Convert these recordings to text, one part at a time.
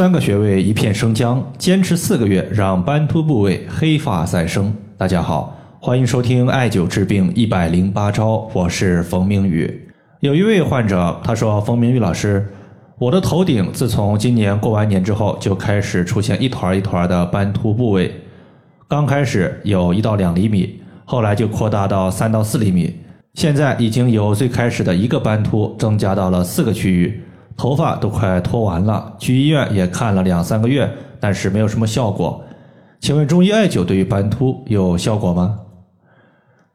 三个穴位一片生姜，坚持四个月，让斑秃部位黑发再生。大家好，欢迎收听艾灸治病一百零八招，我是冯明宇。有一位患者他说：“冯明宇老师，我的头顶自从今年过完年之后，就开始出现一团一团的斑秃部位。刚开始有一到两厘米，后来就扩大到三到四厘米，现在已经由最开始的一个斑秃增加到了四个区域。”头发都快脱完了，去医院也看了两三个月，但是没有什么效果。请问中医艾灸对于斑秃有效果吗？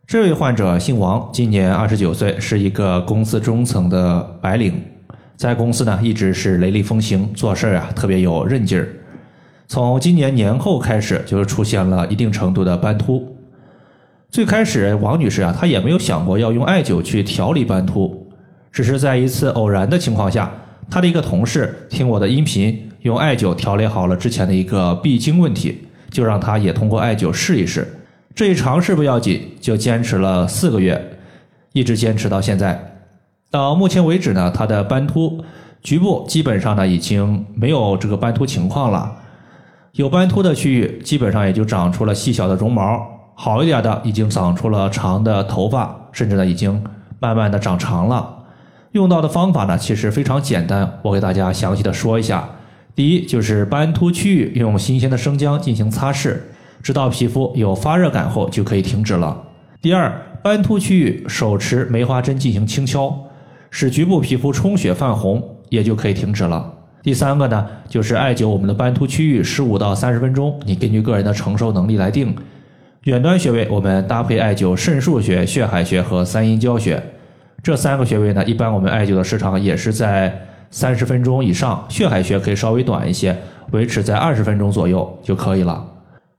这位患者姓王，今年二十九岁，是一个公司中层的白领，在公司呢一直是雷厉风行，做事啊特别有韧劲儿。从今年年后开始，就出现了一定程度的斑秃。最开始王女士啊，她也没有想过要用艾灸去调理斑秃，只是在一次偶然的情况下。他的一个同事听我的音频，用艾灸调理好了之前的一个闭经问题，就让他也通过艾灸试一试。这一尝试不要紧，就坚持了四个月，一直坚持到现在。到目前为止呢，他的斑秃局部基本上呢已经没有这个斑秃情况了，有斑秃的区域基本上也就长出了细小的绒毛，好一点的已经长出了长的头发，甚至呢已经慢慢的长长了。用到的方法呢，其实非常简单，我给大家详细的说一下。第一，就是斑秃区域用新鲜的生姜进行擦拭，直到皮肤有发热感后就可以停止了。第二，斑秃区域手持梅花针进行轻敲，使局部皮肤充血泛红，也就可以停止了。第三个呢，就是艾灸我们的斑秃区域十五到三十分钟，你根据个人的承受能力来定。远端穴位我们搭配艾灸肾腧穴、血海穴和三阴交穴。这三个穴位呢，一般我们艾灸的时长也是在三十分钟以上，血海穴可以稍微短一些，维持在二十分钟左右就可以了。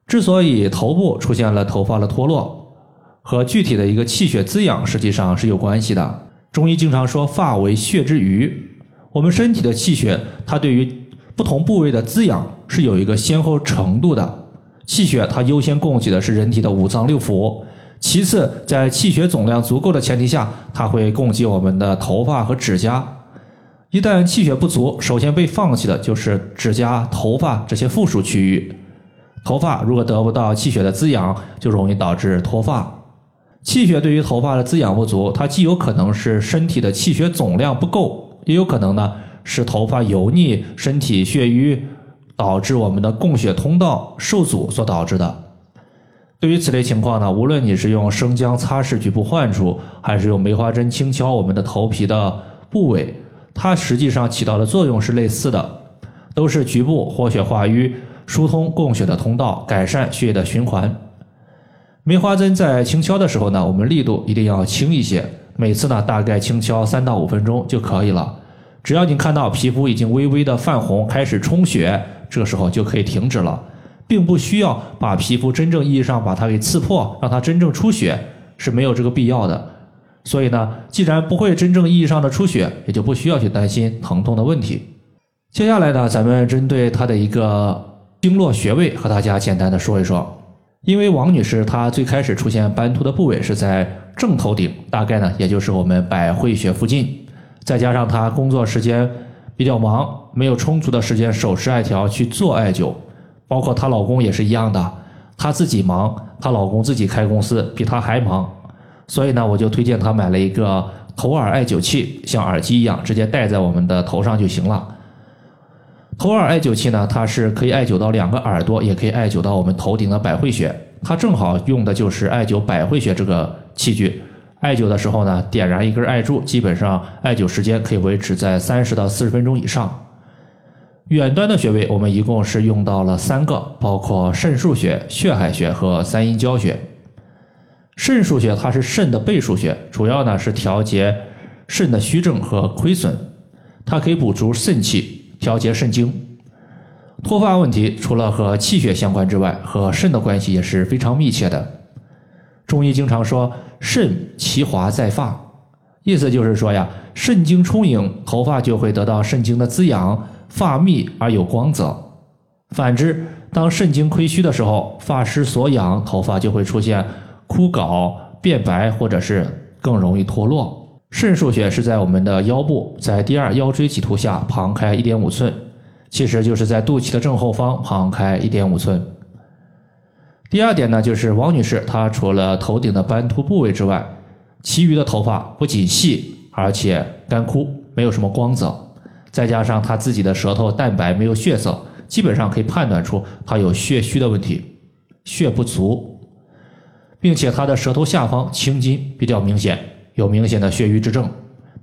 之所以头部出现了头发的脱落，和具体的一个气血滋养实际上是有关系的。中医经常说发为血之余，我们身体的气血它对于不同部位的滋养是有一个先后程度的，气血它优先供给的是人体的五脏六腑。其次，在气血总量足够的前提下，它会供给我们的头发和指甲。一旦气血不足，首先被放弃的就是指甲、头发这些附属区域。头发如果得不到气血的滋养，就容易导致脱发。气血对于头发的滋养不足，它既有可能是身体的气血总量不够，也有可能呢是头发油腻、身体血瘀，导致我们的供血通道受阻所导致的。对于此类情况呢，无论你是用生姜擦拭局部患处，还是用梅花针轻敲我们的头皮的部位，它实际上起到的作用是类似的，都是局部活血化瘀、疏通供血的通道，改善血液的循环。梅花针在轻敲的时候呢，我们力度一定要轻一些，每次呢大概轻敲三到五分钟就可以了。只要你看到皮肤已经微微的泛红，开始充血，这个时候就可以停止了。并不需要把皮肤真正意义上把它给刺破，让它真正出血是没有这个必要的。所以呢，既然不会真正意义上的出血，也就不需要去担心疼痛的问题。接下来呢，咱们针对它的一个经络穴位和大家简单的说一说。因为王女士她最开始出现斑秃的部位是在正头顶，大概呢也就是我们百会穴附近，再加上她工作时间比较忙，没有充足的时间手持艾条去做艾灸。包括她老公也是一样的，她自己忙，她老公自己开公司，比她还忙，所以呢，我就推荐她买了一个头耳艾灸器，像耳机一样，直接戴在我们的头上就行了。头耳艾灸器呢，它是可以艾灸到两个耳朵，也可以艾灸到我们头顶的百会穴，它正好用的就是艾灸百会穴这个器具。艾灸的时候呢，点燃一根艾柱，基本上艾灸时间可以维持在三十到四十分钟以上。远端的穴位，我们一共是用到了三个，包括肾腧穴、血海穴和三阴交穴。肾腧穴它是肾的背腧穴，主要呢是调节肾的虚症和亏损，它可以补足肾气，调节肾精。脱发问题除了和气血相关之外，和肾的关系也是非常密切的。中医经常说“肾其华在发”，意思就是说呀，肾精充盈，头发就会得到肾精的滋养。发密而有光泽，反之，当肾精亏虚的时候，发失所养，头发就会出现枯槁、变白，或者是更容易脱落。肾腧穴是在我们的腰部，在第二腰椎棘突下旁开一点五寸，其实就是在肚脐的正后方旁开一点五寸。第二点呢，就是王女士她除了头顶的斑秃部位之外，其余的头发不仅细，而且干枯，没有什么光泽，再加上她自己的舌头淡白，没有血色，基本上可以判断出她有血虚的问题，血不足，并且她的舌头下方青筋比较明显，有明显的血瘀之症，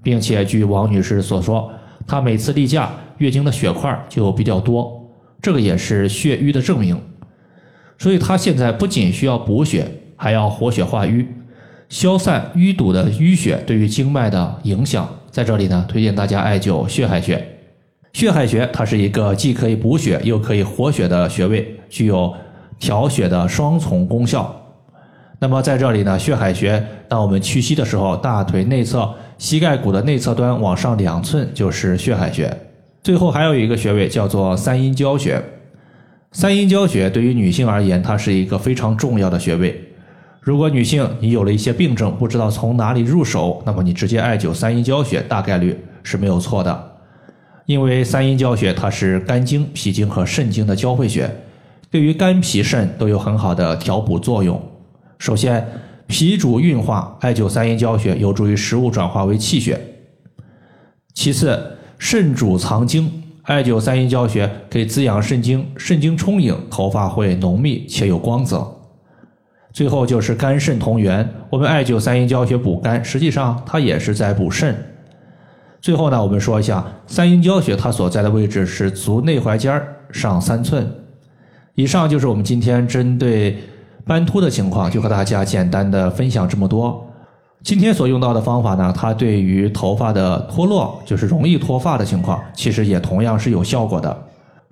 并且据王女士所说，她每次例假月经的血块就比较多，这个也是血瘀的证明。所以她现在不仅需要补血，还要活血化瘀，消散淤堵的淤血对于经脉的影响。在这里呢，推荐大家艾灸血海穴。血海穴它是一个既可以补血又可以活血的穴位，具有调血的双重功效。那么在这里呢，血海穴，当我们屈膝的时候，大腿内侧膝盖骨的内侧端往上两寸就是血海穴。最后还有一个穴位叫做三阴交穴。三阴交穴对于女性而言，它是一个非常重要的穴位。如果女性你有了一些病症，不知道从哪里入手，那么你直接艾灸三阴交穴，大概率是没有错的。因为三阴交穴它是肝经、脾经和肾经的交汇穴，对于肝脾肾都有很好的调补作用。首先，脾主运化，艾灸三阴交穴有助于食物转化为气血。其次，肾主藏精。艾灸三阴交穴可以滋养肾精，肾精充盈，头发会浓密且有光泽。最后就是肝肾同源，我们艾灸三阴交穴补肝，实际上它也是在补肾。最后呢，我们说一下三阴交穴它所在的位置是足内踝尖上三寸。以上就是我们今天针对斑秃的情况，就和大家简单的分享这么多。今天所用到的方法呢，它对于头发的脱落，就是容易脱发的情况，其实也同样是有效果的。